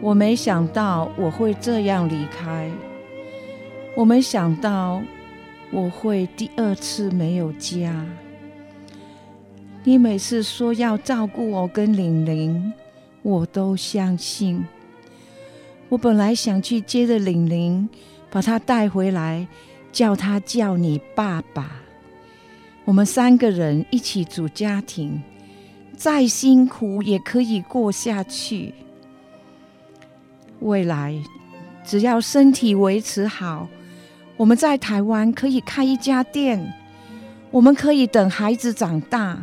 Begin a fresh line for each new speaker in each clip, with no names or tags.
我没想到我会这样离开，我没想到我会第二次没有家。你每次说要照顾我跟玲玲，我都相信。我本来想去接着玲玲，把她带回来，叫她叫你爸爸。我们三个人一起组家庭，再辛苦也可以过下去。未来，只要身体维持好，我们在台湾可以开一家店，我们可以等孩子长大，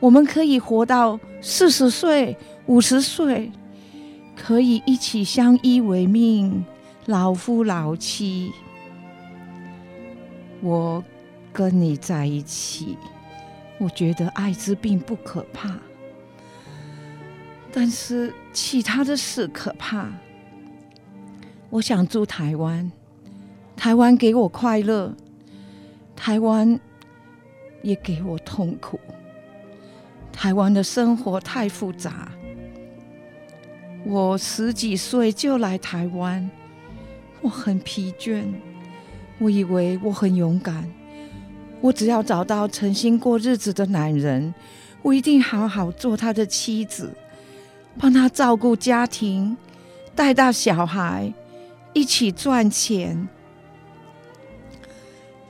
我们可以活到四十岁、五十岁，可以一起相依为命，老夫老妻。我跟你在一起，我觉得艾滋病不可怕。但是其他的事可怕。我想住台湾，台湾给我快乐，台湾也给我痛苦。台湾的生活太复杂。我十几岁就来台湾，我很疲倦。我以为我很勇敢，我只要找到诚心过日子的男人，我一定好好做他的妻子。帮他照顾家庭，带大小孩，一起赚钱。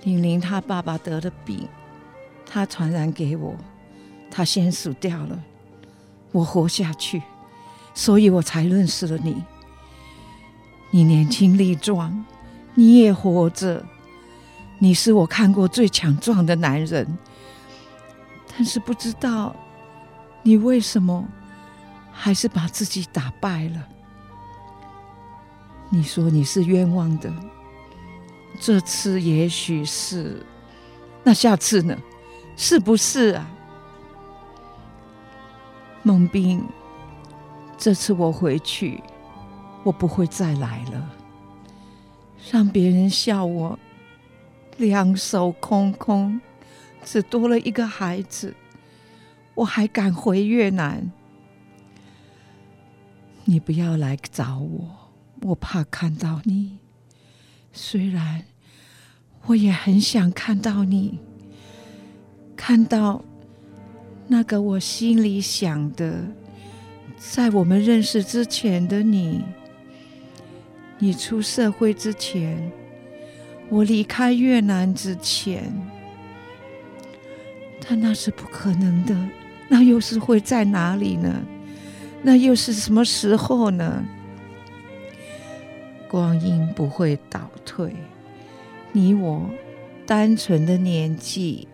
玲玲她爸爸得了病，他传染给我，他先死掉了，我活下去，所以我才认识了你。你年轻力壮，你也活着，你是我看过最强壮的男人。但是不知道你为什么。还是把自己打败了。你说你是冤枉的，这次也许是，那下次呢？是不是啊？孟斌，这次我回去，我不会再来了。让别人笑我两手空空，只多了一个孩子，我还敢回越南？你不要来找我，我怕看到你。虽然我也很想看到你，看到那个我心里想的，在我们认识之前的你，你出社会之前，我离开越南之前，但那是不可能的，那又是会在哪里呢？那又是什么时候呢？光阴不会倒退，你我单纯的年纪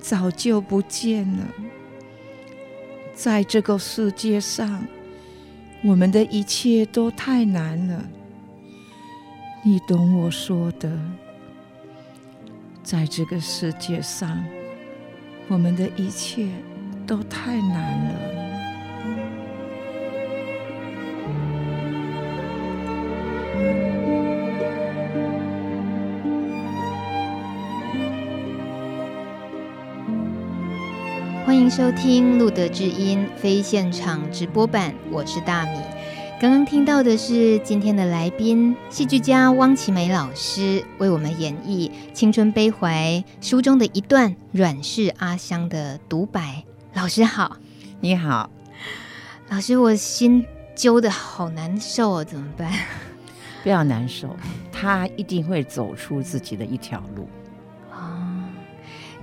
早就不见了。在这个世界上，我们的一切都太难了。你懂我说的。在这个世界上，我们的一切都太难了。
迎收听《路德知音》非现场直播版，我是大米。刚刚听到的是今天的来宾，戏剧家汪奇梅老师为我们演绎《青春悲怀》书中的一段阮氏阿香的独白。老师好，
你好，
老师，我心揪的好难受哦，怎么办？
不要难受，他一定会走出自己的一条路。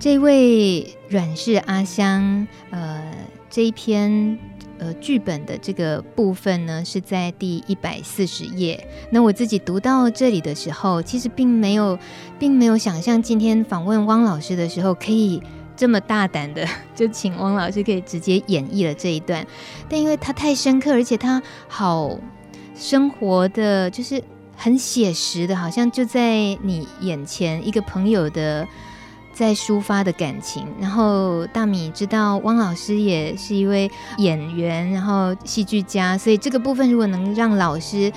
这位阮氏阿香，呃，这一篇呃剧本的这个部分呢，是在第一百四十页。那我自己读到这里的时候，其实并没有，并没有想象今天访问汪老师的时候，可以这么大胆的 就请汪老师可以直接演绎了这一段。但因为他太深刻，而且他好生活的就是很写实的，好像就在你眼前，一个朋友的在抒发的感情。然后大米知道汪老师也是一位演员，然后戏剧家，所以这个部分如果能让老师。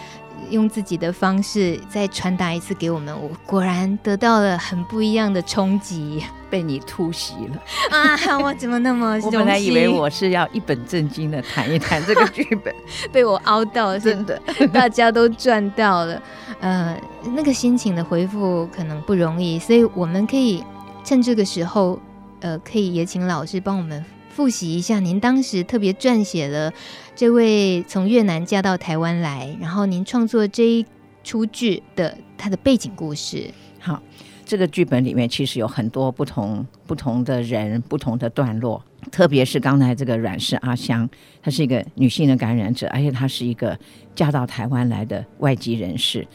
用自己的方式再传达一次给我们，我果然得到了很不一样的冲击，
被你突袭了
啊！我怎么那么……
我本来以为我是要一本正经的谈一谈这个剧本，
被我凹到了，真的，大家都赚到了。呃，那个心情的回复可能不容易，所以我们可以趁这个时候，呃，可以也请老师帮我们。复习一下，您当时特别撰写了这位从越南嫁到台湾来，然后您创作这一出剧的它的背景故事。
好，这个剧本里面其实有很多不同不同的人、不同的段落，特别是刚才这个阮氏阿香，她是一个女性的感染者，而且她是一个嫁到台湾来的外籍人士。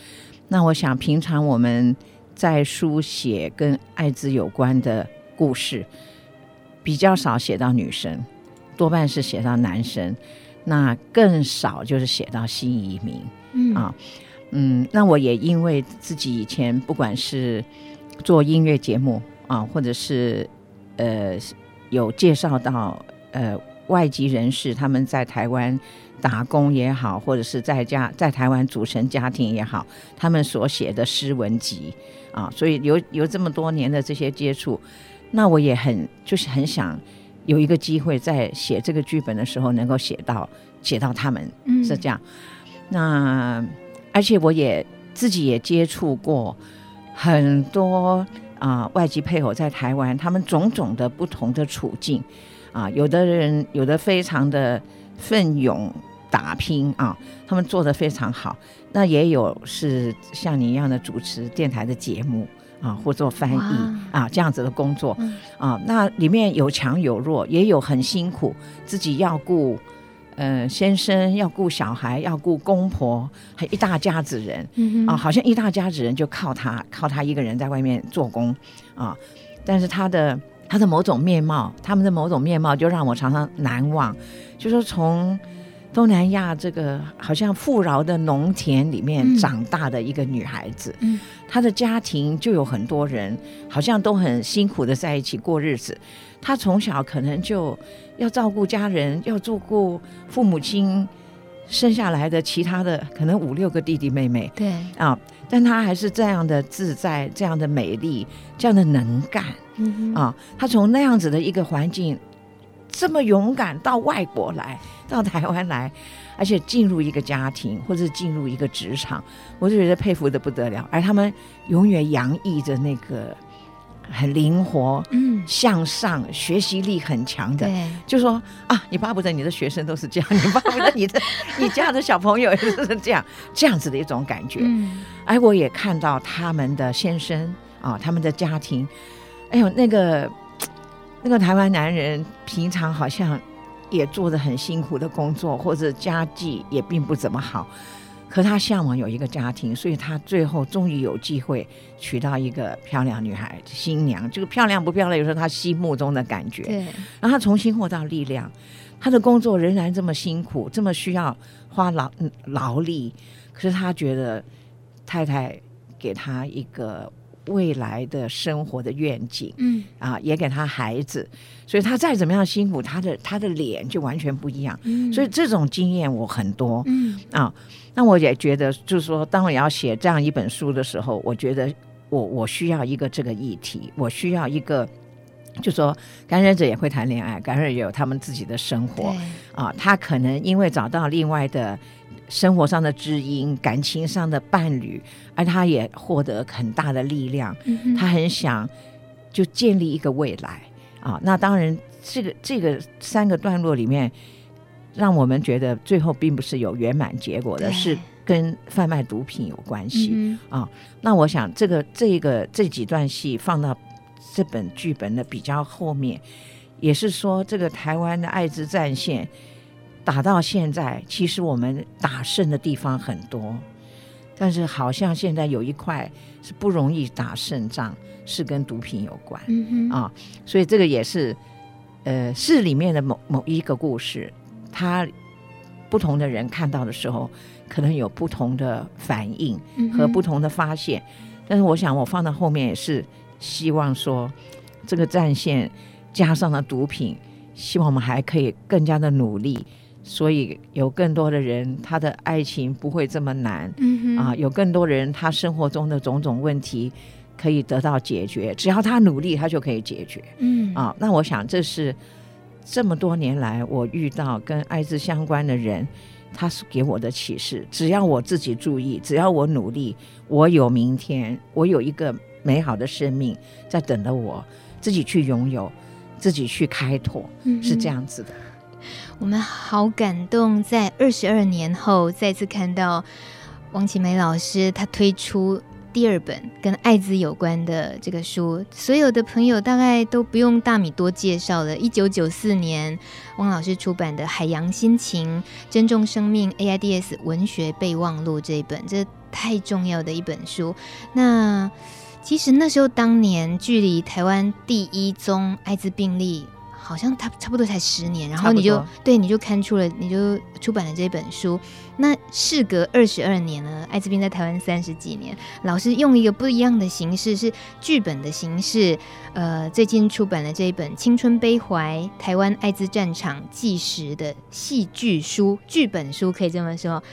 那我想，平常我们在书写跟艾滋有关的故事。比较少写到女生，多半是写到男生，那更少就是写到新移民。嗯啊，嗯，那我也因为自己以前不管是做音乐节目啊，或者是呃有介绍到呃外籍人士他们在台湾打工也好，或者是在家在台湾组成家庭也好，他们所写的诗文集啊，所以有有这么多年的这些接触。那我也很就是很想有一个机会，在写这个剧本的时候，能够写到写到他们是这样。嗯、那而且我也自己也接触过很多啊、呃、外籍配偶在台湾，他们种种的不同的处境啊，有的人有的非常的奋勇打拼啊，他们做得非常好。那也有是像你一样的主持电台的节目。啊，或做翻译啊，这样子的工作啊，那里面有强有弱，也有很辛苦，自己要顾，呃，先生要顾小孩，要顾公婆，还一大家子人啊，好像一大家子人就靠他，靠他一个人在外面做工啊，但是他的他的某种面貌，他们的某种面貌就让我常常难忘，就说从。东南亚这个好像富饶的农田里面长大的一个女孩子，嗯，她的家庭就有很多人，好像都很辛苦的在一起过日子。她从小可能就要照顾家人，要照顾父母亲生下来的其他的可能五六个弟弟妹妹，
对
啊，但她还是这样的自在，这样的美丽，这样的能干，嗯啊，她从那样子的一个环境。这么勇敢到外国来，到台湾来，而且进入一个家庭或者进入一个职场，我就觉得佩服的不得了。而他们永远洋溢着那个很灵活、嗯，向上、学习力很强的。对，就说啊，你巴不得你的学生都是这样，你巴不得你的 你家的小朋友也是这样，这样子的一种感觉。嗯，而我也看到他们的先生啊，他们的家庭，哎呦那个。那个台湾男人平常好像也做着很辛苦的工作，或者家境也并不怎么好，可他向往有一个家庭，所以他最后终于有机会娶到一个漂亮女孩新娘。这个漂亮不漂亮，有时候他心目中的感觉。对。然后他重新获到力量，他的工作仍然这么辛苦，这么需要花劳劳力，可是他觉得太太给他一个。未来的生活的愿景，嗯。啊，也给他孩子，所以他再怎么样辛苦，他的他的脸就完全不一样。嗯，所以这种经验我很多，嗯。啊，那我也觉得，就是说，当我要写这样一本书的时候，我觉得我我需要一个这个议题，我需要一个，就是说感染者也会谈恋爱，感染者也有他们自己的生活，啊，他可能因为找到另外的。生活上的知音，感情上的伴侣，而他也获得很大的力量。嗯、他很想就建立一个未来啊。那当然，这个这个三个段落里面，让我们觉得最后并不是有圆满结果的，是跟贩卖毒品有关系、嗯、啊。那我想，这个这个这几段戏放到这本剧本的比较后面，也是说这个台湾的艾滋战线。打到现在，其实我们打胜的地方很多，但是好像现在有一块是不容易打胜仗，是跟毒品有关、嗯、啊，所以这个也是，呃，是里面的某某一个故事，他不同的人看到的时候，可能有不同的反应和不同的发现。嗯、但是我想，我放到后面也是希望说，这个战线加上了毒品，希望我们还可以更加的努力。所以有更多的人，他的爱情不会这么难，嗯、啊，有更多人他生活中的种种问题可以得到解决，只要他努力，他就可以解决。嗯，啊，那我想这是这么多年来我遇到跟艾滋相关的人，他是给我的启示。只要我自己注意，只要我努力，我有明天，我有一个美好的生命在等着我，自己去拥有，自己去开拓，嗯、是这样子的。
我们好感动，在二十二年后再次看到王启梅老师，他推出第二本跟艾滋有关的这个书。所有的朋友大概都不用大米多介绍了。一九九四年，汪老师出版的《海洋心情：珍重生命 AIDS 文学备忘录》这一本，这太重要的一本书。那其实那时候，当年距离台湾第一宗艾滋病例。好像他差不多才十年，然后你就对，你就刊出了，你就出版了这本书。那事隔二十二年了，艾滋病在台湾三十几年，老师用一个不一样的形式，是剧本的形式。呃，最近出版了这一本《青春悲怀：台湾艾滋战场纪实》的戏剧书，剧本书可以这么说。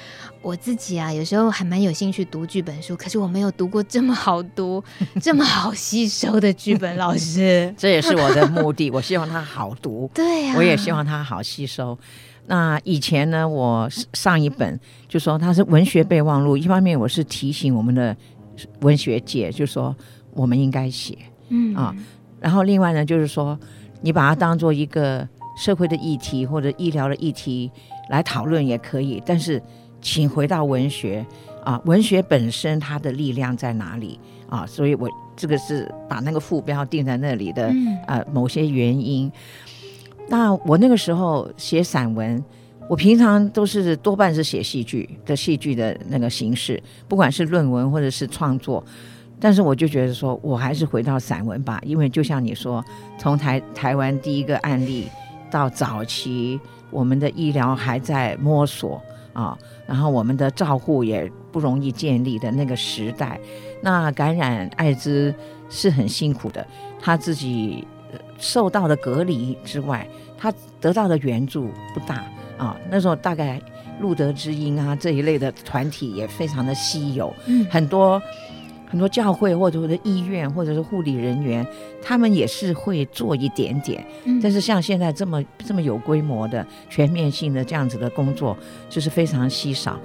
我自己啊，有时候还蛮有兴趣读剧本书，可是我没有读过这么好读、这么好吸收的剧本。老师，
这也是我的目的，我希望它好读。
对呀、啊，
我也希望它好吸收。那以前呢，我上一本就说它是文学备忘录，一方面我是提醒我们的文学界，就说我们应该写，嗯啊，然后另外呢，就是说你把它当做一个社会的议题或者医疗的议题来讨论也可以，但是请回到文学啊，文学本身它的力量在哪里啊？所以我这个是把那个副标定在那里的，呃，某些原因。那我那个时候写散文，我平常都是多半是写戏剧的戏剧的那个形式，不管是论文或者是创作。但是我就觉得说，我还是回到散文吧，因为就像你说，从台台湾第一个案例到早期，我们的医疗还在摸索啊，然后我们的照护也不容易建立的那个时代，那感染艾滋是很辛苦的，他自己。受到的隔离之外，他得到的援助不大啊。那时候大概路德之音啊这一类的团体也非常的稀有，嗯，很多很多教会或者或者医院或者是护理人员，他们也是会做一点点，嗯，但是像现在这么这么有规模的全面性的这样子的工作，就是非常稀少。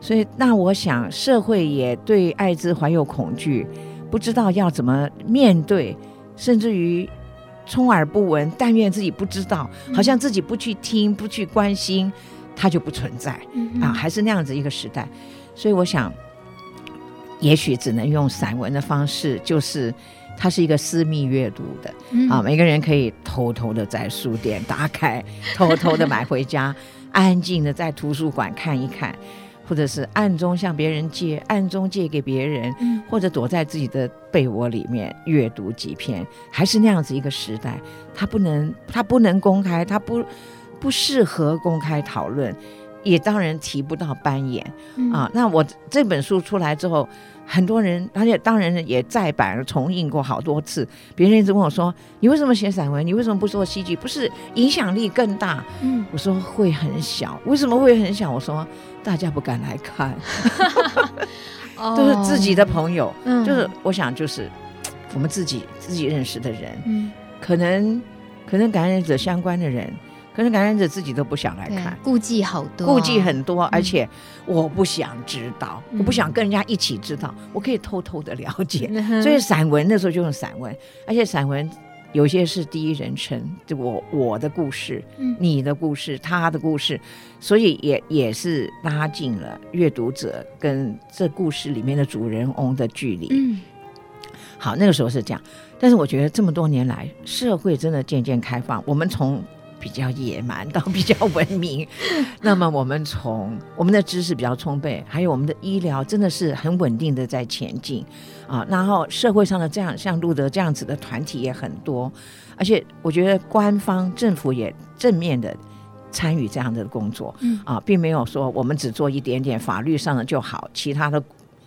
所以那我想社会也对艾滋怀有恐惧，不知道要怎么面对，甚至于。充耳不闻，但愿自己不知道，好像自己不去听、不去关心，它就不存在、嗯、啊，还是那样子一个时代。所以我想，也许只能用散文的方式，就是它是一个私密阅读的、嗯、啊，每个人可以偷偷的在书店打开，偷偷的买回家，安静的在图书馆看一看。或者是暗中向别人借，暗中借给别人，嗯，或者躲在自己的被窝里面阅读几篇，还是那样子一个时代，他不能，他不能公开，他不不适合公开讨论，也当然提不到扮演、嗯、啊。那我这本书出来之后。很多人，而且当然也再版重印过好多次。别人一直问我说：“你为什么写散文？你为什么不做戏剧？不是影响力更大？”嗯，我说会很小。为什么会很小？我说大家不敢来看，都是自己的朋友。嗯，就是我想，就是我们自己自己认识的人，嗯，可能可能感染者相关的人。可能感染者自己都不想来看，
顾忌好多，
顾忌很多，而且我不想知道，嗯、我不想跟人家一起知道，我可以偷偷的了解。嗯、所以散文那时候就用散文，而且散文有些是第一人称，就我我的故事，嗯、你的故事，他的故事，所以也也是拉近了阅读者跟这故事里面的主人翁的距离。嗯，好，那个时候是这样，但是我觉得这么多年来，社会真的渐渐开放，我们从。比较野蛮到比较文明，那么我们从我们的知识比较充沛，还有我们的医疗真的是很稳定的在前进。啊。然后社会上的这样像路德这样子的团体也很多，而且我觉得官方政府也正面的参与这样的工作，
嗯。
啊，并没有说我们只做一点点法律上的就好，其他的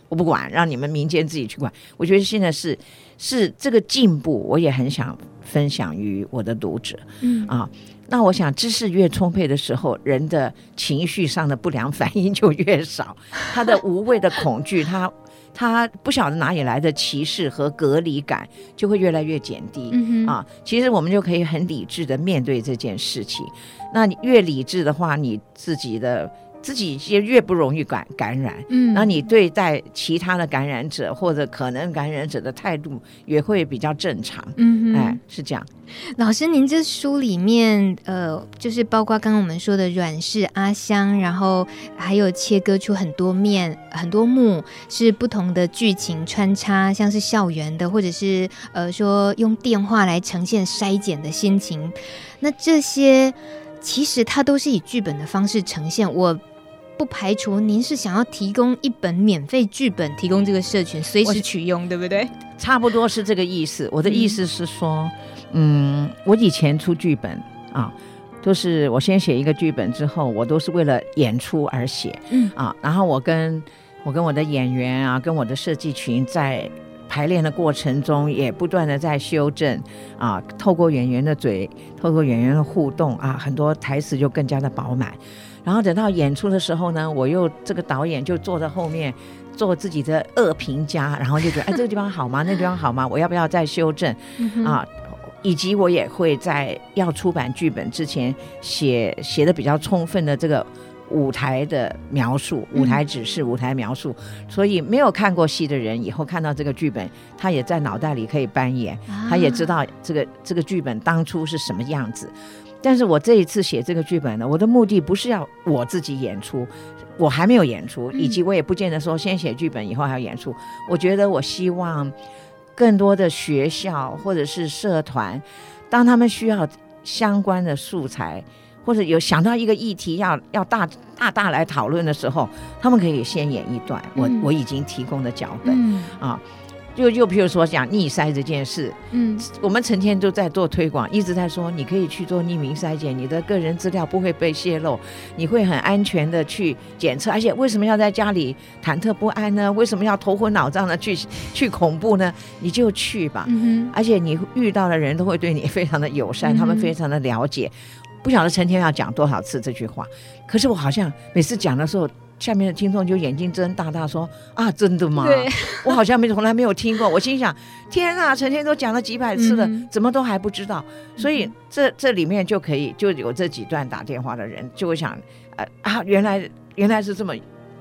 我不管，让你们民间自己去管。我觉得现在是是这个进步，我也很想分享于我的读者，
嗯。
啊，那我想知识越充沛的时候，人的情绪上的不良反应就越少，他的无谓的恐惧，他。他不晓得哪里来的歧视和隔离感，就会越来越减低、
嗯、
啊。其实我们就可以很理智的面对这件事情。那你越理智的话，你自己的。自己也越不容易感感染，嗯，那你对待其他的感染者或者可能感染者的态度也会比较正常，嗯，哎，是这样。
老师，您这书里面，呃，就是包括刚刚我们说的阮氏阿香，然后还有切割出很多面、很多幕，是不同的剧情穿插，像是校园的，或者是呃，说用电话来呈现筛检的心情，那这些其实它都是以剧本的方式呈现。我。不排除您是想要提供一本免费剧本，提供这个社群随时取用，对不对？
差不多是这个意思。我的意思是说，嗯，嗯我以前出剧本啊，都是我先写一个剧本之后，我都是为了演出而写，嗯啊，然后我跟我跟我的演员啊，跟我的设计群在排练的过程中，也不断的在修正啊，透过演员的嘴，透过演员的互动啊，很多台词就更加的饱满。然后等到演出的时候呢，我又这个导演就坐在后面做自己的恶评家，然后就觉得哎，这个地方好吗？那个地方好吗？我要不要再修正啊？以及我也会在要出版剧本之前写写的比较充分的这个舞台的描述、舞台指示、舞台描述，所以没有看过戏的人以后看到这个剧本，他也在脑袋里可以扮演，他也知道这个这个剧本当初是什么样子。但是我这一次写这个剧本呢，我的目的不是要我自己演出，我还没有演出，以及我也不见得说先写剧本以后还要演出。我觉得我希望更多的学校或者是社团，当他们需要相关的素材，或者有想到一个议题要要大大大来讨论的时候，他们可以先演一段我我已经提供的脚本啊。就就譬如说讲逆筛这件事，嗯，我们成天都在做推广，一直在说你可以去做匿名筛检，你的个人资料不会被泄露，你会很安全的去检测，而且为什么要在家里忐忑不安呢？为什么要头昏脑胀的去去恐怖呢？你就去吧，嗯哼，而且你遇到的人都会对你非常的友善，他们非常的了解，不晓得成天要讲多少次这句话，可是我好像每次讲的时候。下面的听众就眼睛睁大大说：“啊，真的吗？我好像没从来没有听过。”我心想：“天啊，成天都讲了几百次了，嗯、怎么都还不知道？”所以这这里面就可以就有这几段打电话的人就会想：“呃啊，原来原来是这么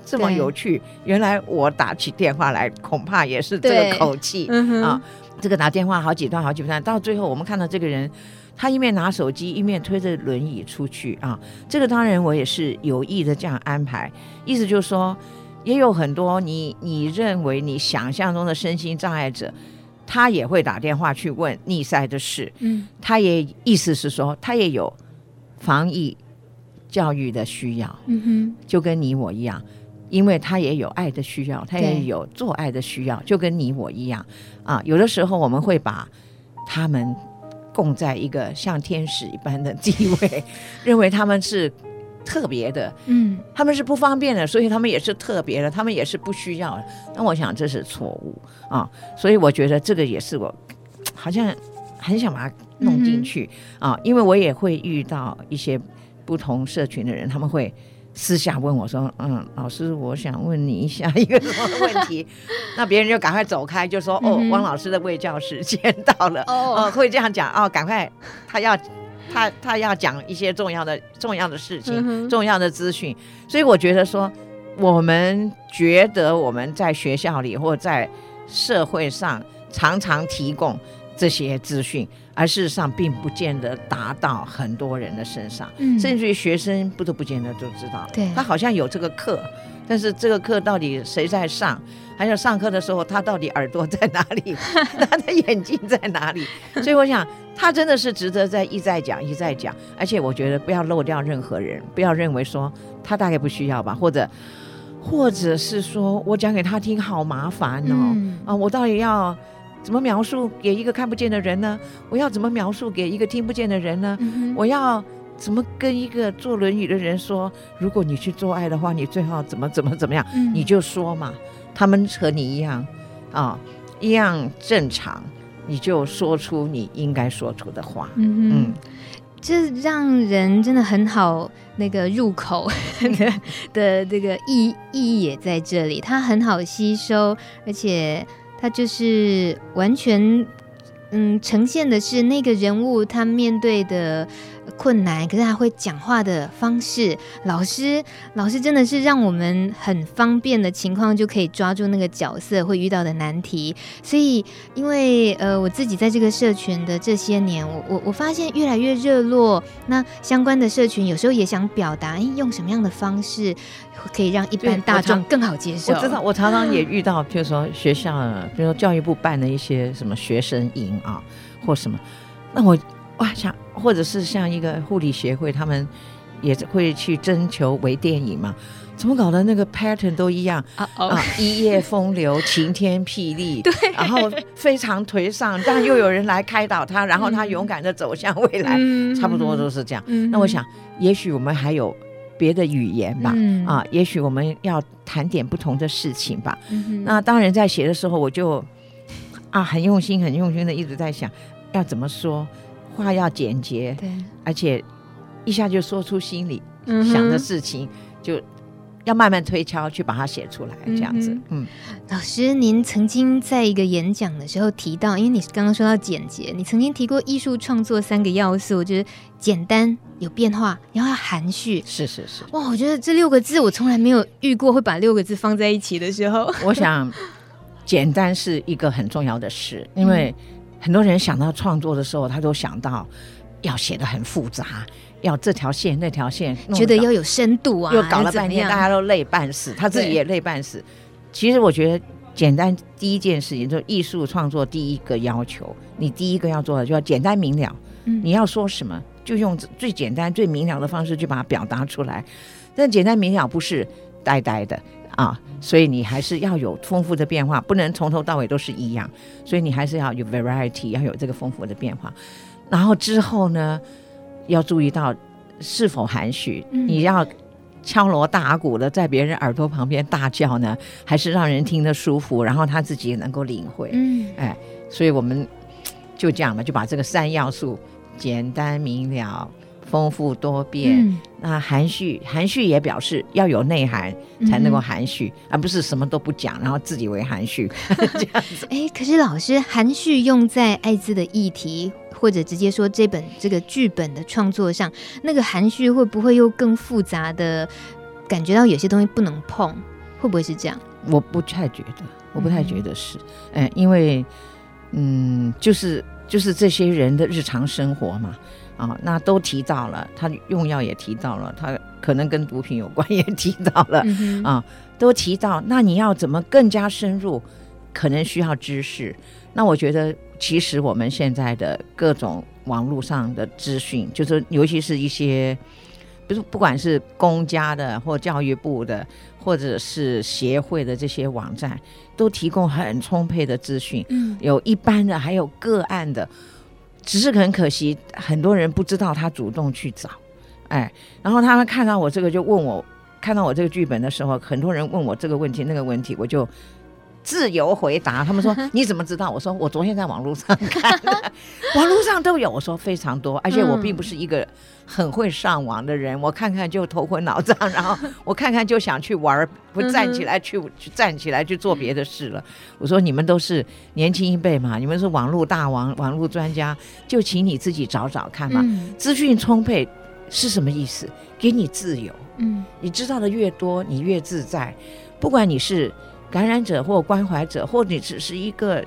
这么有趣。原来我打起电话来恐怕也是这个口气、嗯、啊。这个打电话好几段好几段，到最后我们看到这个人。”他一面拿手机，一面推着轮椅出去啊！这个当然我也是有意的这样安排，意思就是说，也有很多你你认为你想象中的身心障碍者，他也会打电话去问逆塞的事。嗯，他也意思是说，他也有防疫教育的需要。嗯哼，就跟你我一样，因为他也有爱的需要，他也有做爱的需要，就跟你我一样啊。有的时候我们会把他们。供在一个像天使一般的地位，认为他们是特别的，嗯，他们是不方便的，所以他们也是特别的，他们也是不需要的。那我想这是错误啊，所以我觉得这个也是我好像很想把它弄进去、嗯、啊，因为我也会遇到一些不同社群的人，他们会。私下问我说：“嗯，老师，我想问你一下一个什么问题？” 那别人就赶快走开，就说：“哦，汪老师的卫教时间到了。”哦，会这样讲哦，赶快，他要他他要讲一些重要的重要的事情，重要的资讯。所以我觉得说，我们觉得我们在学校里或在社会上常常提供这些资讯。而事实上，并不见得达到很多人的身上，嗯、甚至于学生不都不见得都知道。对，他好像有这个课，但是这个课到底谁在上？还有上课的时候，他到底耳朵在哪里？他的眼睛在哪里？所以我想，他真的是值得在一再讲，一再讲。而且我觉得不要漏掉任何人，不要认为说他大概不需要吧，或者，或者是说我讲给他听好麻烦哦，嗯、啊，我到底要。怎么描述给一个看不见的人呢？我要怎么描述给一个听不见的人呢？嗯、我要怎么跟一个坐轮椅的人说，如果你去做爱的话，你最好怎么怎么怎么样，嗯、你就说嘛。他们和你一样啊，一样正常，你就说出你应该说出的话。嗯
这让人真的很好那个入口 的的这个意意义也在这里，它很好吸收，而且他就是完全嗯呈现的是那个人物他面对的。困难，可是他会讲话的方式，老师，老师真的是让我们很方便的情况就可以抓住那个角色会遇到的难题。所以，因为呃，我自己在这个社群的这些年，我我我发现越来越热络。那相关的社群有时候也想表达，哎，用什么样的方式可以让一般大众更好接受？
我知道，我常常也遇到，譬如说学校，比如说教育部办的一些什么学生营啊，或什么，那我。哇，像或者是像一个护理协会，他们也会去征求微电影嘛？怎么搞的？那个 pattern 都一样啊，uh oh. 啊，一夜风流，晴天霹雳，对，然后非常颓丧，但又有人来开导他，然后他勇敢的走向未来，嗯、差不多都是这样。嗯、那我想，也许我们还有别的语言吧，嗯、啊，也许我们要谈点不同的事情吧。那当然，在写的时候，我就啊，很用心、很用心的一直在想，要怎么说。话要简洁，对，而且一下就说出心里想的事情，嗯、就要慢慢推敲去把它写出来，这样子。嗯，嗯，
老师，您曾经在一个演讲的时候提到，因为你刚刚说到简洁，你曾经提过艺术创作三个要素，就是简单、有变化，然后要含蓄。
是是是，
哇，我觉得这六个字我从来没有遇过会把六个字放在一起的时候。
我想，简单是一个很重要的事，因为。很多人想到创作的时候，他都想到要写的很复杂，要这条线那条线，
觉得要有深度啊，
又搞了半天，大家都累半死，他自己也累半死。其实我觉得简单第一件事情，就是艺术创作第一个要求，你第一个要做的就要简单明了。嗯，你要说什么，就用最简单最明了的方式去把它表达出来。但简单明了不是呆呆的。啊，所以你还是要有丰富的变化，不能从头到尾都是一样。所以你还是要有 variety，要有这个丰富的变化。然后之后呢，要注意到是否含蓄。嗯、你要敲锣打鼓的在别人耳朵旁边大叫呢，还是让人听得舒服，然后他自己也能够领会？嗯，哎，所以我们就这样吧，就把这个三要素简单明了。丰富多变，嗯、那含蓄，含蓄也表示要有内涵才能够含蓄，嗯、而不是什么都不讲，然后自己为含蓄 这样子。
哎，可是老师，含蓄用在艾滋的议题，或者直接说这本这个剧本的创作上，那个含蓄会不会又更复杂的感觉到有些东西不能碰？会不会是这样？
我不太觉得，我不太觉得是，嗯，因为嗯，就是就是这些人的日常生活嘛。啊，那都提到了，他用药也提到了，他可能跟毒品有关也提到了，啊，都提到。那你要怎么更加深入？可能需要知识。那我觉得，其实我们现在的各种网络上的资讯，就是尤其是一些，不是不管是公家的或教育部的，或者是协会的这些网站，都提供很充沛的资讯。嗯，有一般的，还有个案的。只是很可惜，很多人不知道他主动去找，哎，然后他们看到我这个就问我，看到我这个剧本的时候，很多人问我这个问题那个问题，我就自由回答。他们说 你怎么知道？我说我昨天在网络上看的，网络上都有。我说非常多，而且我并不是一个。很会上网的人，我看看就头昏脑胀，然后我看看就想去玩，不站起来去去站起来去做别的事了。我说你们都是年轻一辈嘛，你们是网络大王、网络专家，就请你自己找找看嘛。资讯充沛是什么意思？给你自由。嗯，你知道的越多，你越自在。不管你是感染者或关怀者，或你只是一个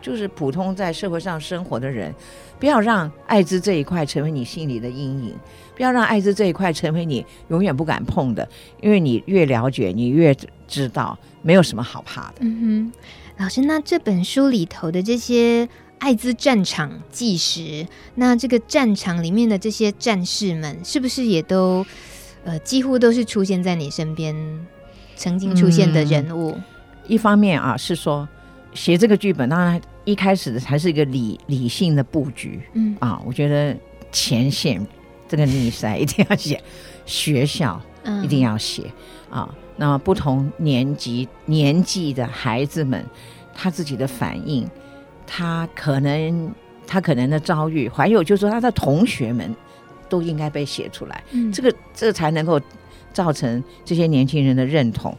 就是普通在社会上生活的人。不要让艾滋这一块成为你心里的阴影，不要让艾滋这一块成为你永远不敢碰的，因为你越了解，你越知道，没有什么好怕的。
嗯哼，老师，那这本书里头的这些艾滋战场纪实，那这个战场里面的这些战士们，是不是也都呃几乎都是出现在你身边曾经出现的人物？
嗯，一方面啊，是说写这个剧本，当然。一开始的还是一个理理性的布局，嗯啊，我觉得前线这个逆塞一定要写，学校一定要写、嗯、啊。那么不同年级年纪的孩子们，他自己的反应，他可能他可能的遭遇，还有就是说他的同学们都应该被写出来。嗯，这个这才能够造成这些年轻人的认同。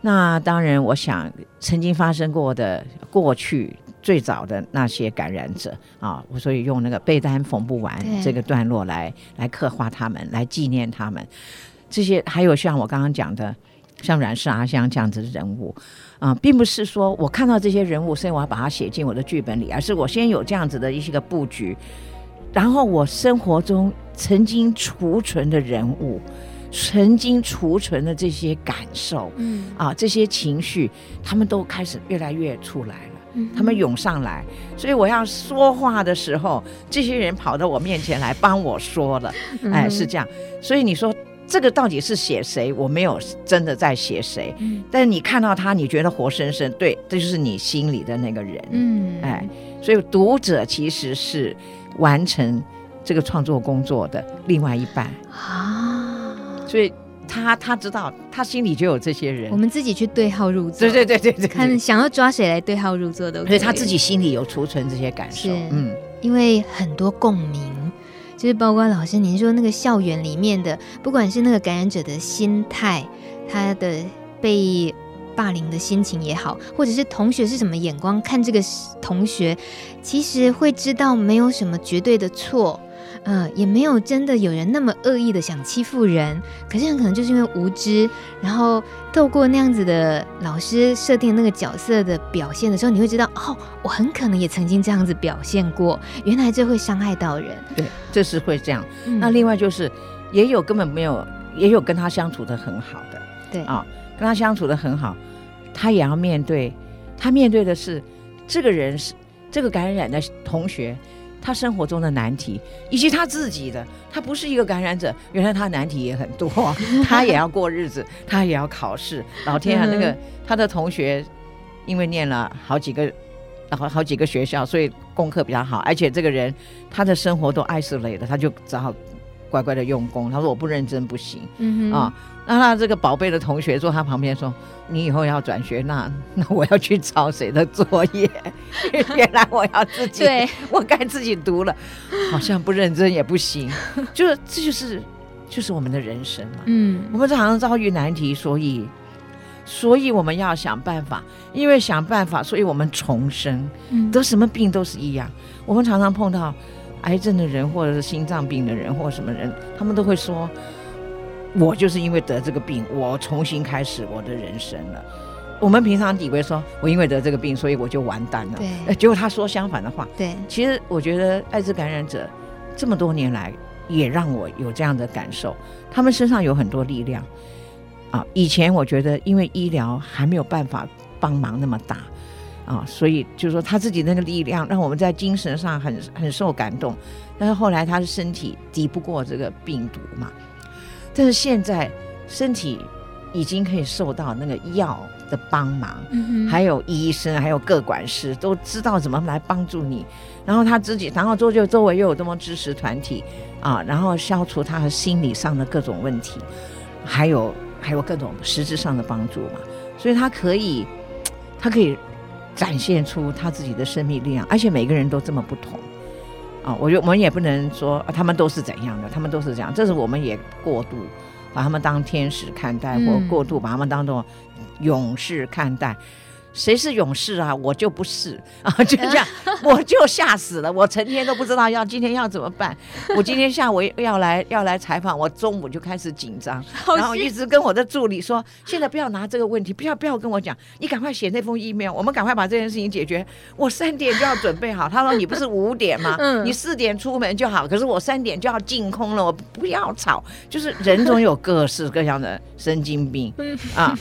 那当然，我想曾经发生过的过去。最早的那些感染者啊，我所以用那个被单缝不完这个段落来来刻画他们，来纪念他们。这些还有像我刚刚讲的，像阮氏阿香这样子的人物啊，并不是说我看到这些人物，所以我要把它写进我的剧本里，而是我先有这样子的一些个布局，然后我生活中曾经储存的人物，曾经储存的这些感受，嗯。啊，这些情绪，他们都开始越来越出来了。他们涌上来，所以我要说话的时候，这些人跑到我面前来帮我说了，哎，是这样。所以你说这个到底是写谁？我没有真的在写谁，但是你看到他，你觉得活生生，对，这就是你心里的那个人，嗯，哎，所以读者其实是完成这个创作工作的另外一半。啊，所以。他他知道，他心里就有这些人。
我们自己去对号入座。
对对对对对，
看想要抓谁来对号入座都可以。
所以他自己心里有储存这些感受。
嗯，因为很多共鸣，就是包括老师您说那个校园里面的，不管是那个感染者的心态，他的被霸凌的心情也好，或者是同学是什么眼光看这个同学，其实会知道没有什么绝对的错。嗯，也没有真的有人那么恶意的想欺负人，可是很可能就是因为无知，然后透过那样子的老师设定那个角色的表现的时候，你会知道哦，我很可能也曾经这样子表现过，原来这会伤害到人。
对，这是会这样。嗯、那另外就是，也有根本没有，也有跟他相处的很好的，
对啊、哦，
跟他相处的很好，他也要面对，他面对的是这个人是这个感染的同学。他生活中的难题，以及他自己的，他不是一个感染者，原来他难题也很多，他也要过日子，他也要考试。老天啊，那个他的同学，因为念了好几个，然后好几个学校，所以功课比较好，而且这个人他的生活都爱是累的，他就只好乖乖的用功。他说我不认真不行，嗯啊。那他这个宝贝的同学坐他旁边说：“你以后要转学，那 那我要去抄谁的作业？原来我要自己，对 我该自己读了，好像不认真也不行。就是这就是就是我们的人生嘛。嗯，我们常常遭遇难题，所以所以我们要想办法，因为想办法，所以我们重生。嗯，得什么病都是一样。我们常常碰到癌症的人，或者是心脏病的人，或什么人，他们都会说。”我就是因为得这个病，我重新开始我的人生了。我们平常以为说，我因为得这个病，所以我就完蛋了。对，结果他说相反的话。对，其实我觉得艾滋感染者这么多年来，也让我有这样的感受。他们身上有很多力量啊。以前我觉得，因为医疗还没有办法帮忙那么大啊，所以就是说他自己那个力量，让我们在精神上很很受感动。但是后来他的身体抵不过这个病毒嘛。但是现在身体已经可以受到那个药的帮忙，嗯、还有医生，还有各管师都知道怎么来帮助你。然后他自己，然后周就周围又有这么支持团体啊，然后消除他的心理上的各种问题，还有还有各种实质上的帮助嘛。所以他可以，他可以展现出他自己的生命力量，而且每个人都这么不同。啊，我觉得我们也不能说、啊、他们都是怎样的，他们都是这样，这是我们也过度把他们当天使看待，或过度把他们当做勇士看待。谁是勇士啊？我就不是 啊！就这样，我就吓死了。我成天都不知道要今天要怎么办。我今天下午要来要来采访，我中午就开始紧张，然后一直跟我的助理说：“现在不要拿这个问题，不要不要跟我讲，你赶快写那封 email，我们赶快把这件事情解决。我三点就要准备好。”他说：“你不是五点吗？你四点出门就好。可是我三点就要进空了，我不要吵。就是人总有各式各样的神经病啊。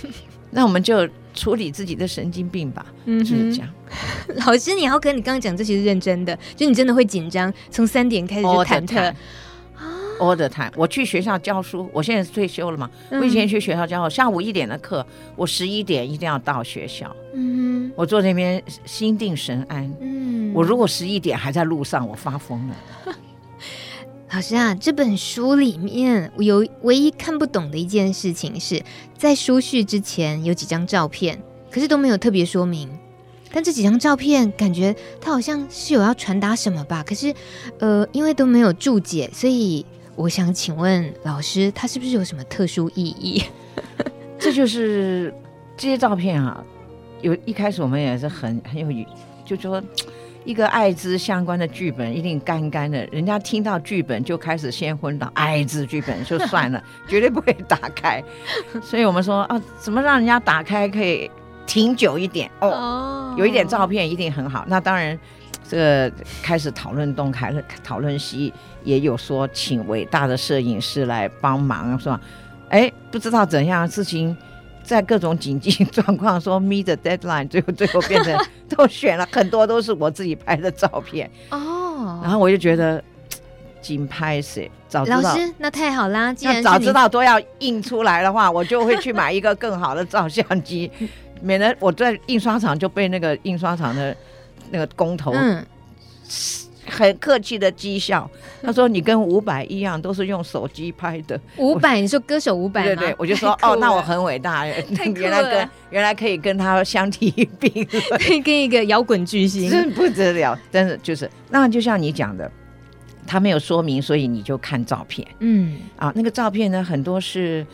那我们就。”处理自己的神经病吧，嗯、就是这样。
老师，你要跟你刚刚讲这些是认真的，就你真的会紧张，从三点开始就忐忑。
All the time，我去学校教书，我现在退休了嘛。嗯、我以前去学校教，下午一点的课，我十一点一定要到学校。嗯，我坐那边心定神安。嗯，我如果十一点还在路上，我发疯了。
老师啊，这本书里面我有唯一看不懂的一件事情是，在书序之前有几张照片，可是都没有特别说明。但这几张照片感觉它好像是有要传达什么吧？可是，呃，因为都没有注解，所以我想请问老师，它是不是有什么特殊意义？
这就是这些照片啊，有一开始我们也是很很有，就说。一个艾滋相关的剧本一定干干的，人家听到剧本就开始先昏倒。艾滋剧本就算了，绝对不会打开。所以我们说啊，怎么让人家打开可以停久一点哦？Oh. 有一点照片一定很好。那当然，这个开始讨论东，开始讨论西，也有说请伟大的摄影师来帮忙，是吧？哎，不知道怎样事情。在各种紧急 状况，说 meet the deadline，最后最后变成 都选了很多都是我自己拍的照片哦。然后我就觉得紧拍谁？早知道
老师那太好啦！既然
早知道都要印出来的话，我就会去买一个更好的照相机，免得我在印刷厂就被那个印刷厂的那个工头。嗯很客气的讥笑，他说：“你跟伍佰一样，都是用手机拍的。”
伍佰，你说歌手伍佰？
对对，我就说哦，那我很伟大，原来跟原来可以跟他相提并论，
可 以跟一个摇滚巨星，
真不得了。但是就是那就像你讲的，他没有说明，所以你就看照片。嗯啊，那个照片呢，很多是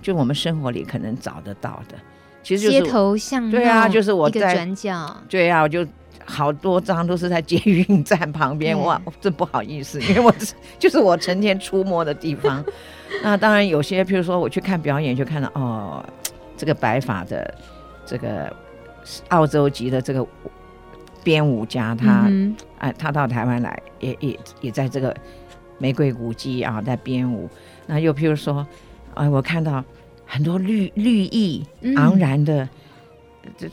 就我们生活里可能找得到的，其实就是
街头巷，
对啊，就是我在
转角，
对啊，我就。好多张都是在捷运站旁边，哇，真不好意思，因为我就是我成天出没的地方。那当然有些，譬如说我去看表演，就看到哦，这个白发的这个澳洲籍的这个编舞家，他哎、嗯，他到台湾来，也也也在这个玫瑰古迹啊，在编舞。那又譬如说，哎，我看到很多绿绿意盎然的这。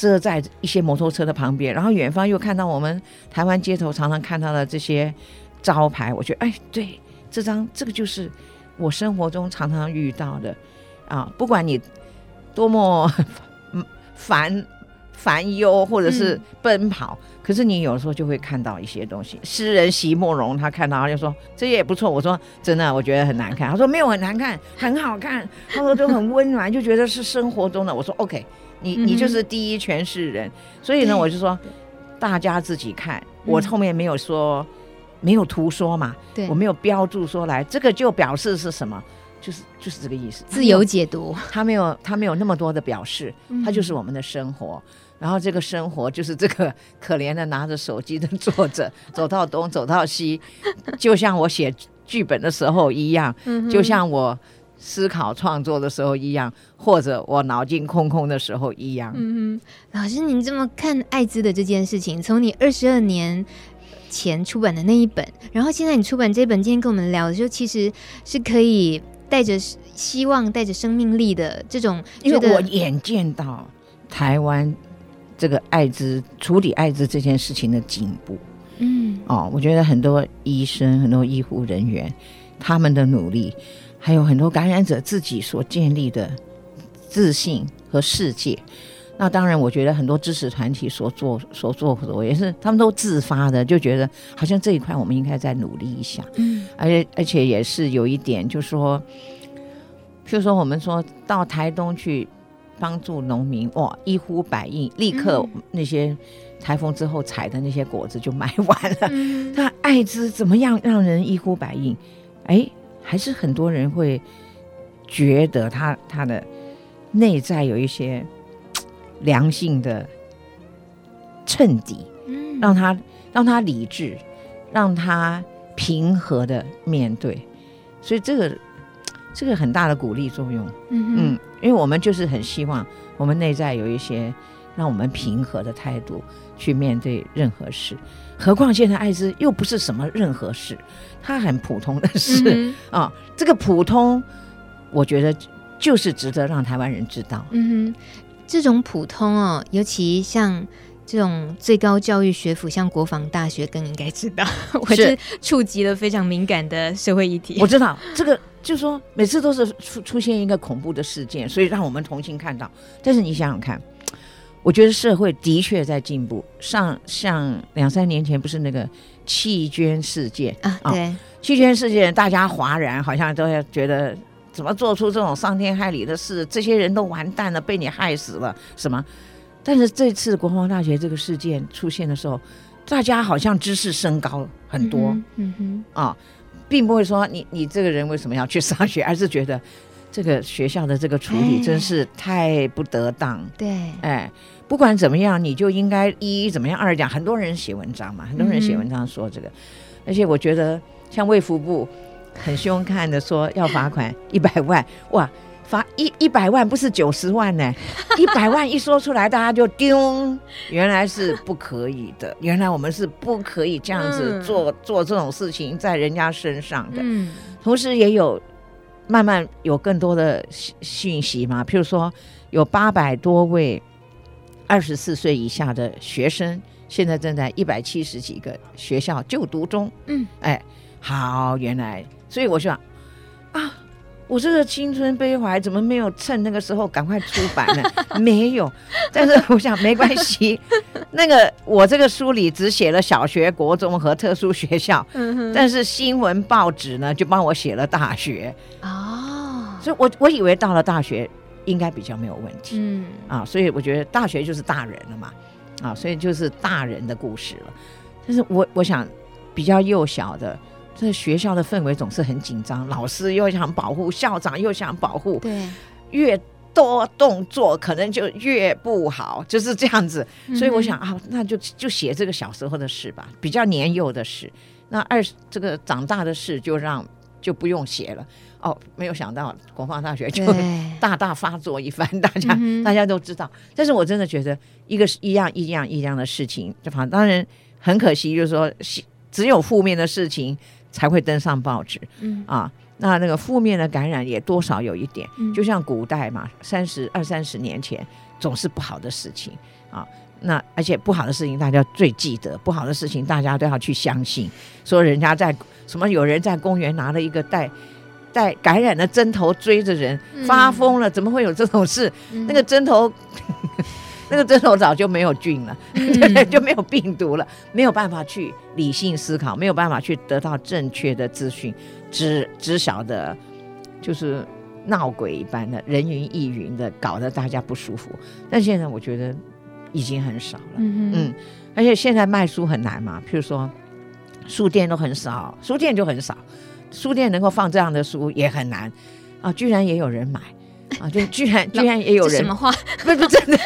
遮在一些摩托车的旁边，然后远方又看到我们台湾街头常常看到的这些招牌，我觉得哎，对，这张这个就是我生活中常常遇到的啊，不管你多么烦烦忧或者是奔跑，可是你有时候就会看到一些东西。诗人席慕容他看到他就说这也不错，我说真的，我觉得很难看，他说没有很难看，很好看，他说就很温暖，就觉得是生活中的。我说 OK。你你就是第一诠释人，嗯、所以呢，我就说大家自己看。我后面没有说，没有图说嘛，对我没有标注说来，这个就表示是什么，就是就是这个意思。
自由解读，
他没有他没有那么多的表示，他就是我们的生活。嗯、然后这个生活就是这个可怜的拿着手机的作者，走到东走到西，就像我写剧本的时候一样，就像我。思考创作的时候一样，或者我脑筋空空的时候一样。
嗯，老师，您这么看艾滋的这件事情，从你二十二年前出版的那一本，然后现在你出版这本，今天跟我们聊的时候，其实是可以带着希望、带着生命力的这种。
因为我眼见到台湾这个艾滋处理艾滋这件事情的进步。嗯，哦，我觉得很多医生、很多医护人员他们的努力。还有很多感染者自己所建立的自信和世界，那当然，我觉得很多支持团体所做所做的也是他们都自发的，就觉得好像这一块我们应该再努力一下。嗯，而且而且也是有一点，就是说，譬如说我们说到台东去帮助农民，哇，一呼百应，立刻那些台风之后采的那些果子就卖完了。那艾滋怎么样让人一呼百应？哎。还是很多人会觉得他他的内在有一些 良性的衬底，嗯，让他让他理智，让他平和的面对，所以这个 这个很大的鼓励作用，嗯嗯，因为我们就是很希望我们内在有一些让我们平和的态度去面对任何事。何况现在艾滋又不是什么任何事，它很普通的事 啊。这个普通，我觉得就是值得让台湾人知道。
嗯哼，这种普通哦，尤其像这种最高教育学府，像国防大学，更应该知道，我是触及了非常敏感的社会议题。
我知道这个，就是说每次都是出出现一个恐怖的事件，所以让我们重新看到。但是你想想看，我觉得社会的确在进步。上像两三年前不是那个弃捐事件
啊？对，
弃捐事件，大家哗然，好像都要觉得怎么做出这种伤天害理的事？这些人都完蛋了，被你害死了什么？但是这次国防大学这个事件出现的时候，大家好像知识升高很多，嗯哼，嗯哼啊，并不会说你你这个人为什么要去上学，而是觉得。这个学校的这个处理真是太不得当。哎、
对，
哎，不管怎么样，你就应该一一怎么样二讲。很多人写文章嘛，很多人写文章说这个，嗯、而且我觉得像卫福部很凶悍的说要罚款 一百万，哇，罚一一百万不是九十万呢，一百万一说出来大家就丢，原来是不可以的，原来我们是不可以这样子做、嗯、做这种事情在人家身上的，嗯，同时也有。慢慢有更多的讯息嘛，譬如说有八百多位二十四岁以下的学生，现在正在一百七十几个学校就读中。嗯，哎，好，原来，所以我说啊，我这个青春悲怀怎么没有趁那个时候赶快出版呢？没有，但是我想没关系，那个我这个书里只写了小学、国中和特殊学校，嗯，但是新闻报纸呢就帮我写了大学。所以我，我我以为到了大学应该比较没有问题，嗯啊，所以我觉得大学就是大人了嘛，啊，所以就是大人的故事了。但是我我想比较幼小的，这学校的氛围总是很紧张，老师又想保护，校长又想保护，
对，
越多动作可能就越不好，就是这样子。所以我想啊，那就就写这个小时候的事吧，比较年幼的事。那二这个长大的事就让就不用写了。哦，没有想到国防大学就 大大发作一番，大家、嗯、大家都知道。但是我真的觉得一个一样一样一样的事情，就反当然很可惜，就是说只有负面的事情才会登上报纸。嗯啊，那那个负面的感染也多少有一点，嗯、就像古代嘛，三十二三十年前总是不好的事情啊。那而且不好的事情大家最记得，不好的事情大家都要去相信，说人家在什么有人在公园拿了一个带。带感染的针头追着人发疯了，怎么会有这种事？嗯、那个针头，那个针头早就没有菌了，嗯、就没有病毒了，没有办法去理性思考，没有办法去得到正确的资讯，只只晓得就是闹鬼一般的人云亦云的，搞得大家不舒服。但现在我觉得已经很少了，嗯，嗯，而且现在卖书很难嘛，譬如说书店都很少，书店就很少。书店能够放这样的书也很难啊！居然也有人买啊！就居然 居然也有人
什么话？
不是真的，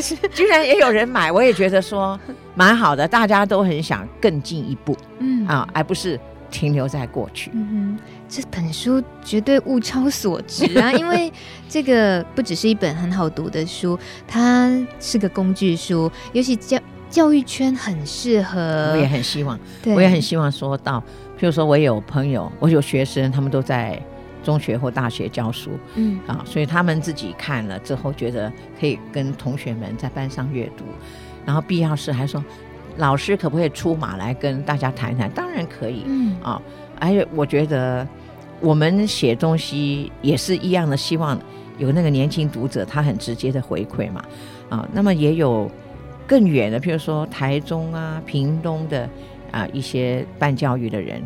居然也有人买，我也觉得说蛮好的。大家都很想更进一步，嗯啊，而不是停留在过去。嗯
哼，这本书绝对物超所值啊！因为这个不只是一本很好读的书，它是个工具书，尤其教教育圈很适合。
我也很希望，对我也很希望说到。譬如说，我有朋友，我有学生，他们都在中学或大学教书，嗯。啊，所以他们自己看了之后，觉得可以跟同学们在班上阅读，然后必要时还说，老师可不可以出马来跟大家谈谈？当然可以，嗯。啊，而且我觉得我们写东西也是一样的，希望有那个年轻读者，他很直接的回馈嘛，啊，那么也有更远的，譬如说台中啊、屏东的。啊，一些办教育的人，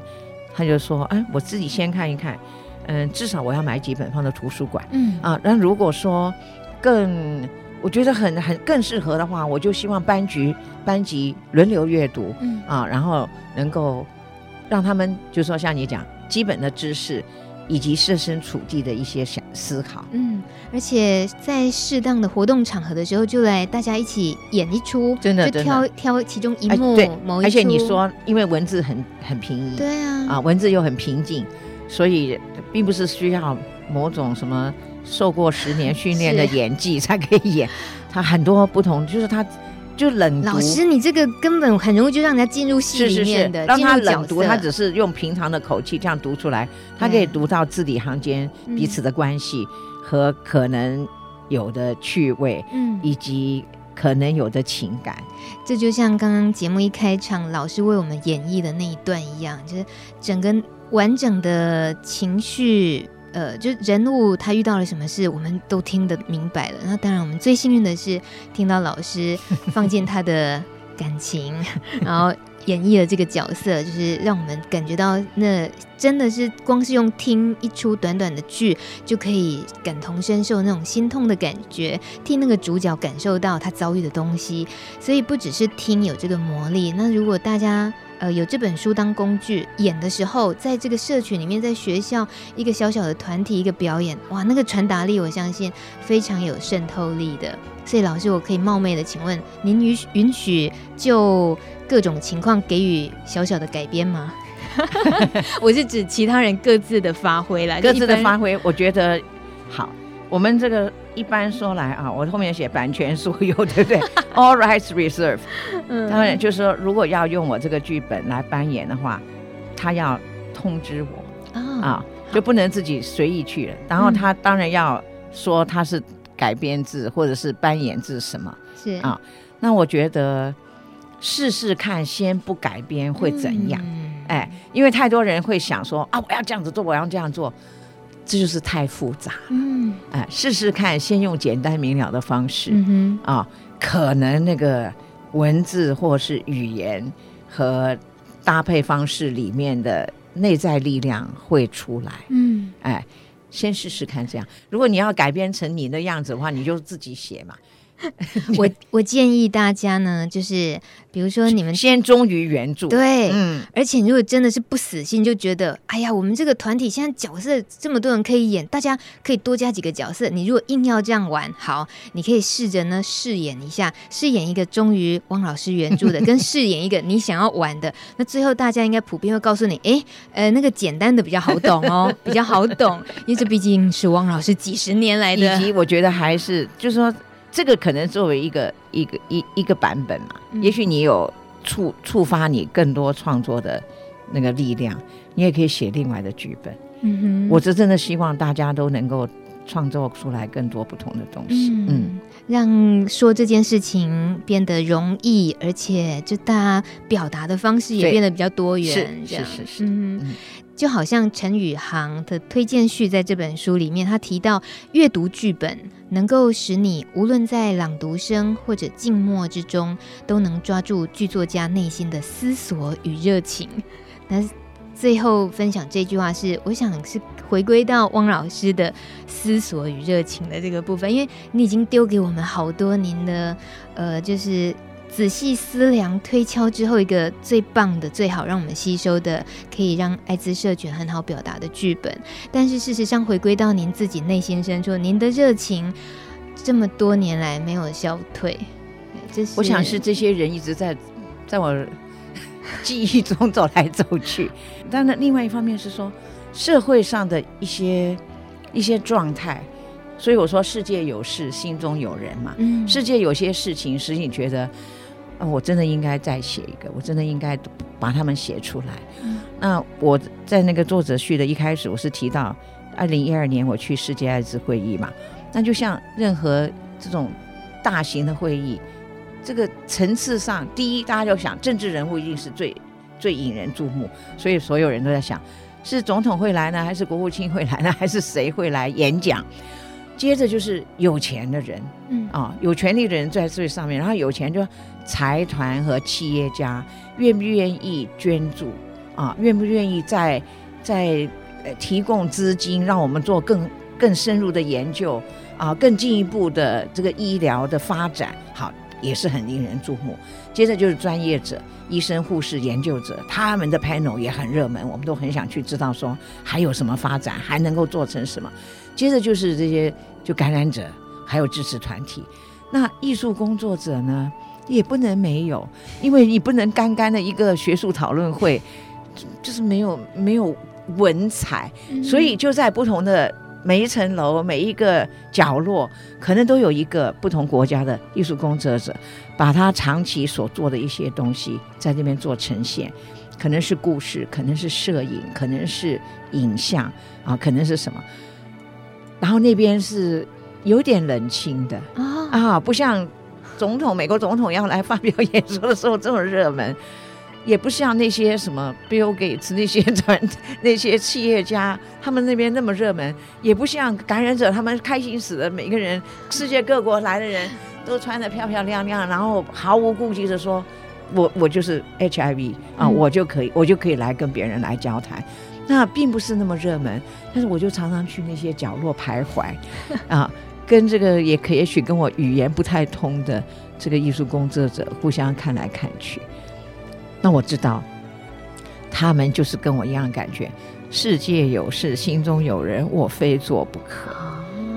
他就说：“哎，我自己先看一看，嗯，至少我要买几本放在图书馆，嗯啊。那如果说更我觉得很很更适合的话，我就希望班级班级轮流阅读，嗯啊，然后能够让他们，就说像你讲基本的知识。”以及设身处地的一些想思考，
嗯，而且在适当的活动场合的时候，就来大家一起演一出，
真的，
就挑挑其中一幕，
对，
某一。
而且你说，因为文字很很平易，
对啊，
啊，文字又很平静，所以并不是需要某种什么受过十年训练的演技才可以演，他很多不同，就是他。就冷读，
老师，你这个根本很容易就让人家进入戏里面的。
是是是，让他冷读，他只是用平常的口气这样读出来，他可以读到字里行间彼此的关系和可能有的趣味，嗯，以及可能有的情感。
这就像刚刚节目一开场，老师为我们演绎的那一段一样，就是整个完整的情绪。呃，就人物他遇到了什么事，我们都听得明白了。那当然，我们最幸运的是听到老师 放进他的感情，然后。演绎了这个角色，就是让我们感觉到，那真的是光是用听一出短短的剧，就可以感同身受那种心痛的感觉，替那个主角感受到他遭遇的东西。所以不只是听有这个魔力，那如果大家呃有这本书当工具，演的时候，在这个社群里面，在学校一个小小的团体一个表演，哇，那个传达力，我相信非常有渗透力的。所以老师，我可以冒昧的请问，您允允许就各种情况给予小小的改编吗？我是指其他人各自的发挥啦，
各自的发挥，我觉得好。我们这个一般说来啊，我后面写版权所有，对不对？All rights reserved。嗯，当然就是说，如果要用我这个剧本来扮演的话，他要通知我、哦、啊，就不能自己随意去了。然后他当然要说他是改编自或者是扮演自什么，是啊。那我觉得。试试看，先不改编会怎样？嗯、哎，因为太多人会想说啊，我要这样子做，我要这样做，这就是太复杂。嗯，哎，试试看，先用简单明了的方式。嗯哼，啊，可能那个文字或是语言和搭配方式里面的内在力量会出来。嗯，哎，先试试看这样。如果你要改编成你的样子的话，你就自己写嘛。
我 我建议大家呢，就是比如说你们
先忠于原著，
对，嗯，而且如果真的是不死心，就觉得哎呀，我们这个团体现在角色这么多人可以演，大家可以多加几个角色。你如果硬要这样玩，好，你可以试着呢饰演一下，饰演一个忠于汪老师原著的，跟饰演一个你想要玩的。那最后大家应该普遍会告诉你，哎，呃，那个简单的比较好懂哦，比较好懂，因为这毕竟是汪老师几十年来的。
以及我觉得还是就是说。这个可能作为一个一个一一个版本嘛，嗯、也许你有触触发你更多创作的那个力量，你也可以写另外的剧本。嗯哼，我是真的希望大家都能够创作出来更多不同的东西。嗯，嗯，
让说这件事情变得容易，而且就大家表达的方式也变得比较多元。
是是是是。
嗯。嗯就好像陈宇航的推荐序在这本书里面，他提到阅读剧本能够使你无论在朗读声或者静默之中，都能抓住剧作家内心的思索与热情。那最后分享这句话是，我想是回归到汪老师的思索与热情的这个部分，因为你已经丢给我们好多年的，呃，就是。仔细思量、推敲之后，一个最棒的、最好让我们吸收的，可以让艾滋社群很好表达的剧本。但是事实上，回归到您自己内心深处，您的热情这么多年来没有消退。这是
我想是这些人一直在在我记忆中走来走去。当然另外一方面是说，社会上的一些一些状态。所以我说，世界有事，心中有人嘛。嗯，世界有些事情使你觉得。我真的应该再写一个，我真的应该把他们写出来。嗯、那我在那个作者序的一开始，我是提到二零一二年我去世界艾滋会议嘛。那就像任何这种大型的会议，这个层次上，第一大家就想政治人物一定是最最引人注目，所以所有人都在想，是总统会来呢，还是国务卿会来呢，还是谁会来演讲？接着就是有钱的人，嗯啊，有权利的人在最上面，然后有钱就。财团和企业家愿不愿意捐助啊？愿不愿意再再呃提供资金，让我们做更更深入的研究啊？更进一步的这个医疗的发展，好，也是很令人注目。接着就是专业者，医生、护士、研究者，他们的 panel 也很热门，我们都很想去知道说还有什么发展，还能够做成什么。接着就是这些就感染者，还有支持团体。那艺术工作者呢？也不能没有，因为你不能干干的一个学术讨论会，就是没有没有文采，嗯、所以就在不同的每一层楼每一个角落，可能都有一个不同国家的艺术工作者，把他长期所做的一些东西在这边做呈现，可能是故事，可能是摄影，可能是影像啊，可能是什么，然后那边是有点冷清的、哦、啊，不像。总统，美国总统要来发表演说的时候这么热门，也不像那些什么 Bill Gates 那些团 那些企业家，他们那边那么热门，也不像感染者他们开心死了，每个人世界各国来的人都穿得漂漂亮亮，然后毫无顾忌的说，我我就是 HIV 啊，我就可以我就可以来跟别人来交谈，那并不是那么热门，但是我就常常去那些角落徘徊 啊，跟这个也可也许跟我语言不太通的这个艺术工作者互相看来看去。那我知道，他们就是跟我一样感觉，世界有事，心中有人，我非做不可。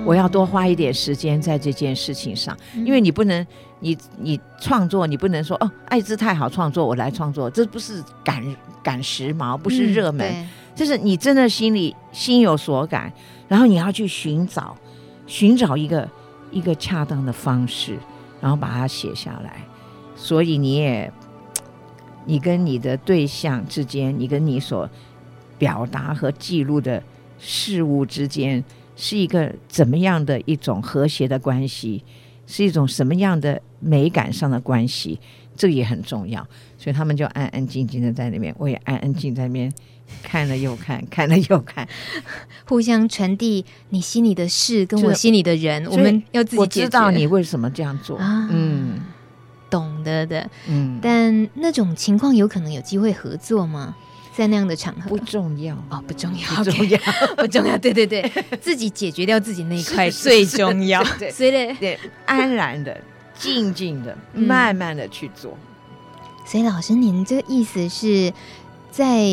我要多花一点时间在这件事情上，因为你不能，你你创作，你不能说哦，艾滋太好创作，我来创作，这不是赶赶时髦，不是热门，嗯、就是你真的心里心有所感，然后你要去寻找，寻找一个一个恰当的方式，然后把它写下来，所以你也。你跟你的对象之间，你跟你所表达和记录的事物之间，是一个怎么样的一种和谐的关系？是一种什么样的美感上的关系？这也很重要。所以他们就安安静静的在那边，我也安安静在那边看了又看，看了又看，
互相传递你心里的事跟我心里的人，我们要自己
我知道你为什么这样做，啊、嗯。
懂得的，嗯，但那种情况有可能有机会合作吗？在那样的场合
不重要
哦，不重要，
不重要，
不重要。对对对，自己解决掉自己那一块最重要。
对对对，安然的、静静的、慢慢的去做。
所以老师，您这个意思是在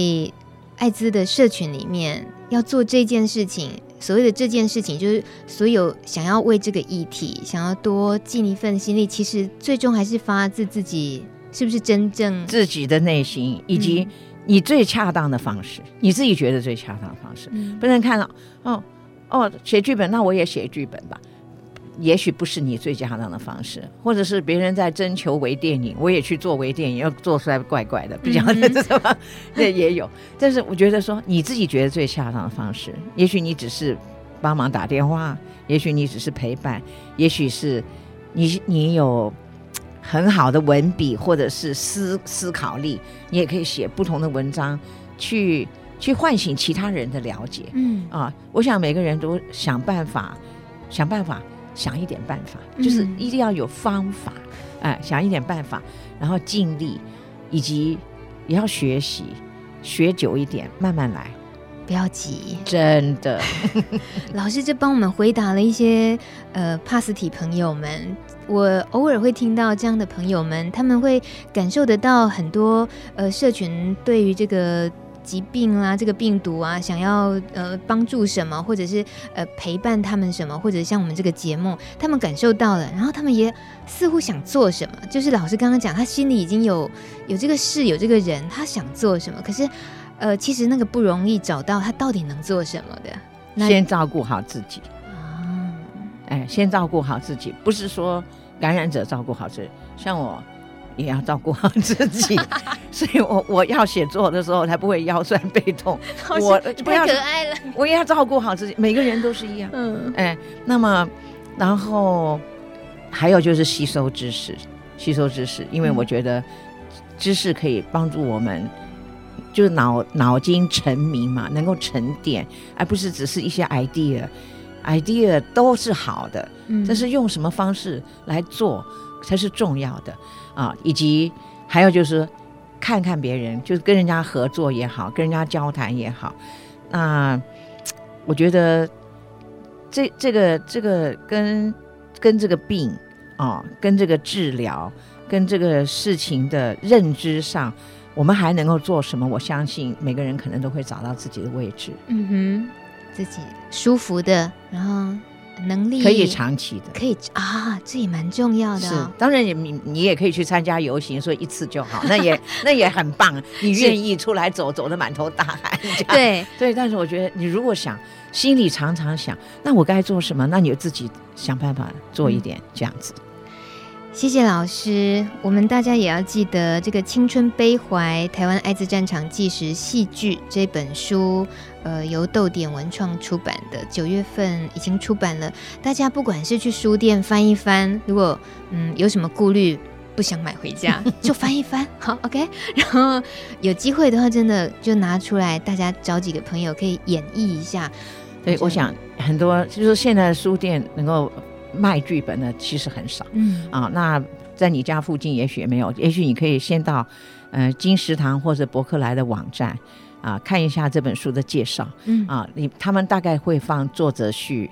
艾滋的社群里面要做这件事情？所谓的这件事情，就是所有想要为这个议题想要多尽一份心力，其实最终还是发自自己，是不是真正
自己的内心，以及你最恰当的方式，嗯、你自己觉得最恰当的方式，嗯、不能看到哦哦写剧本，那我也写剧本吧。也许不是你最恰当的方式，或者是别人在征求微电影，我也去做微电影，要做出来怪怪的，比较那什么，那也有。但是我觉得说你自己觉得最恰当的方式，也许你只是帮忙打电话，也许你只是陪伴，也许是你你有很好的文笔或者是思思考力，你也可以写不同的文章，去去唤醒其他人的了解。嗯啊，我想每个人都想办法，想办法。想一点办法，就是一定要有方法，嗯、哎，想一点办法，然后尽力，以及也要学习，学久一点，慢慢来，
不要急，
真的。
老师就帮我们回答了一些呃帕斯体朋友们，我偶尔会听到这样的朋友们，他们会感受得到很多呃社群对于这个。疾病啊，这个病毒啊，想要呃帮助什么，或者是呃陪伴他们什么，或者像我们这个节目，他们感受到了，然后他们也似乎想做什么。就是老师刚刚讲，他心里已经有有这个事，有这个人，他想做什么。可是呃，其实那个不容易找到他到底能做什么的。
先照顾好自己啊，哎，先照顾好自己，不是说感染者照顾好自己，像我。也要照顾 好自己，所以我我要写作的时候才不会腰酸背痛。我不要
可爱了，
我也要照顾好自己。每个人都是一样，嗯，哎，那么然后还有就是吸收知识，吸收知识，因为我觉得知识可以帮助我们，就是脑脑筋沉迷嘛，能够沉淀，而不是只是一些 idea，idea 都是好的，嗯，但是用什么方式来做才是重要的。啊，以及还有就是看看别人，就是跟人家合作也好，跟人家交谈也好。那我觉得这这个这个跟跟这个病啊，跟这个治疗，跟这个事情的认知上，我们还能够做什么？我相信每个人可能都会找到自己的位置。
嗯哼，自己舒服的，然后。能力
可以长期的，
可以啊，这也蛮重要的。
是，当然你你你也可以去参加游行，说一次就好，那也那也很棒。你愿意出来走，走得满头大汗。
对
对，但是我觉得你如果想，心里常常想，那我该做什么？那你就自己想办法做一点这样子。
谢谢老师，我们大家也要记得这个《青春悲怀：台湾艾滋战场纪实戏剧》这本书，呃，由豆点文创出版的，九月份已经出版了。大家不管是去书店翻一翻，如果嗯有什么顾虑，不想买回家，就翻一翻。好，OK。然后有机会的话，真的就拿出来，大家找几个朋友可以演绎一下。
对，我想很多就是现在的书店能够卖剧本的其实很少。嗯啊，那在你家附近也许也没有，也许你可以先到呃金石堂或者博客来的网站。啊，看一下这本书的介绍，嗯。啊，你他们大概会放作者序，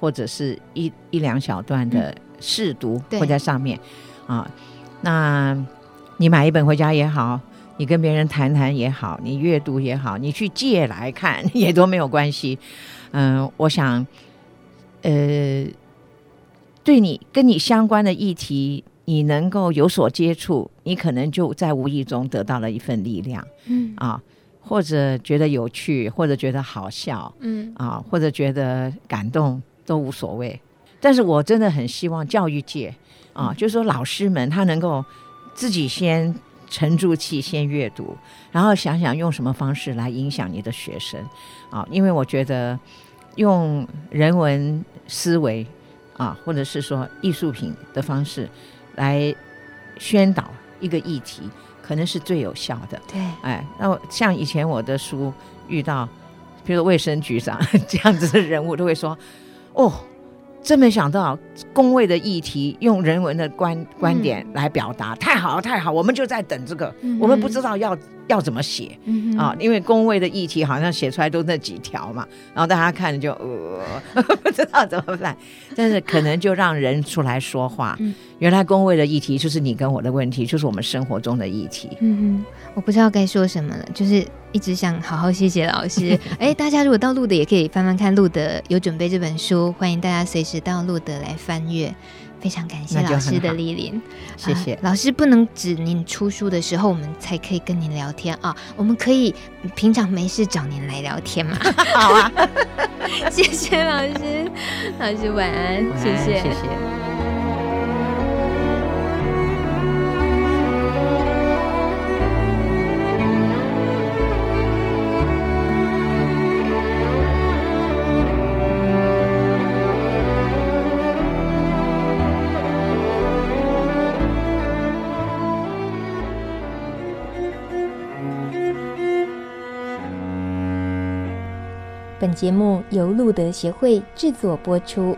或者是一一两小段的试读会在上面，嗯、啊，那你买一本回家也好，你跟别人谈谈也好，你阅读也好，你去借来看 也都没有关系，嗯、呃，我想，呃，对你跟你相关的议题，你能够有所接触，你可能就在无意中得到了一份力量，嗯。啊。或者觉得有趣，或者觉得好笑，嗯啊，或者觉得感动都无所谓。但是我真的很希望教育界啊，嗯、就是说老师们他能够自己先沉住气，先阅读，然后想想用什么方式来影响你的学生啊。因为我觉得用人文思维啊，或者是说艺术品的方式来宣导一个议题。可能是最有效的。对，哎，那我像以前我的书遇到，比如卫生局长 这样子的人物，都会说：“哦，真没想到工位的议题用人文的观观点来表达，嗯、太好了，太好，我们就在等这个，嗯、我们不知道要。”要怎么写、嗯、啊？因为公卫的议题好像写出来都那几条嘛，然后大家看了就呃 不知道怎么办。但是可能就让人出来说话。嗯、原来公卫的议题就是你跟我的问题，就是我们生活中的议题。
嗯，我不知道该说什么了，就是一直想好好谢谢老师。哎，大家如果到路的也可以翻翻看路的有准备这本书，欢迎大家随时到路的来翻阅。非常感谢老师的莅临，
谢谢、呃、
老师。不能指您出书的时候，我们才可以跟您聊天啊，我们可以平常没事找您来聊天嘛。
好啊，
谢谢老师，老师晚安，
晚安
谢谢，
谢谢。
本节目由路德协会制作播出。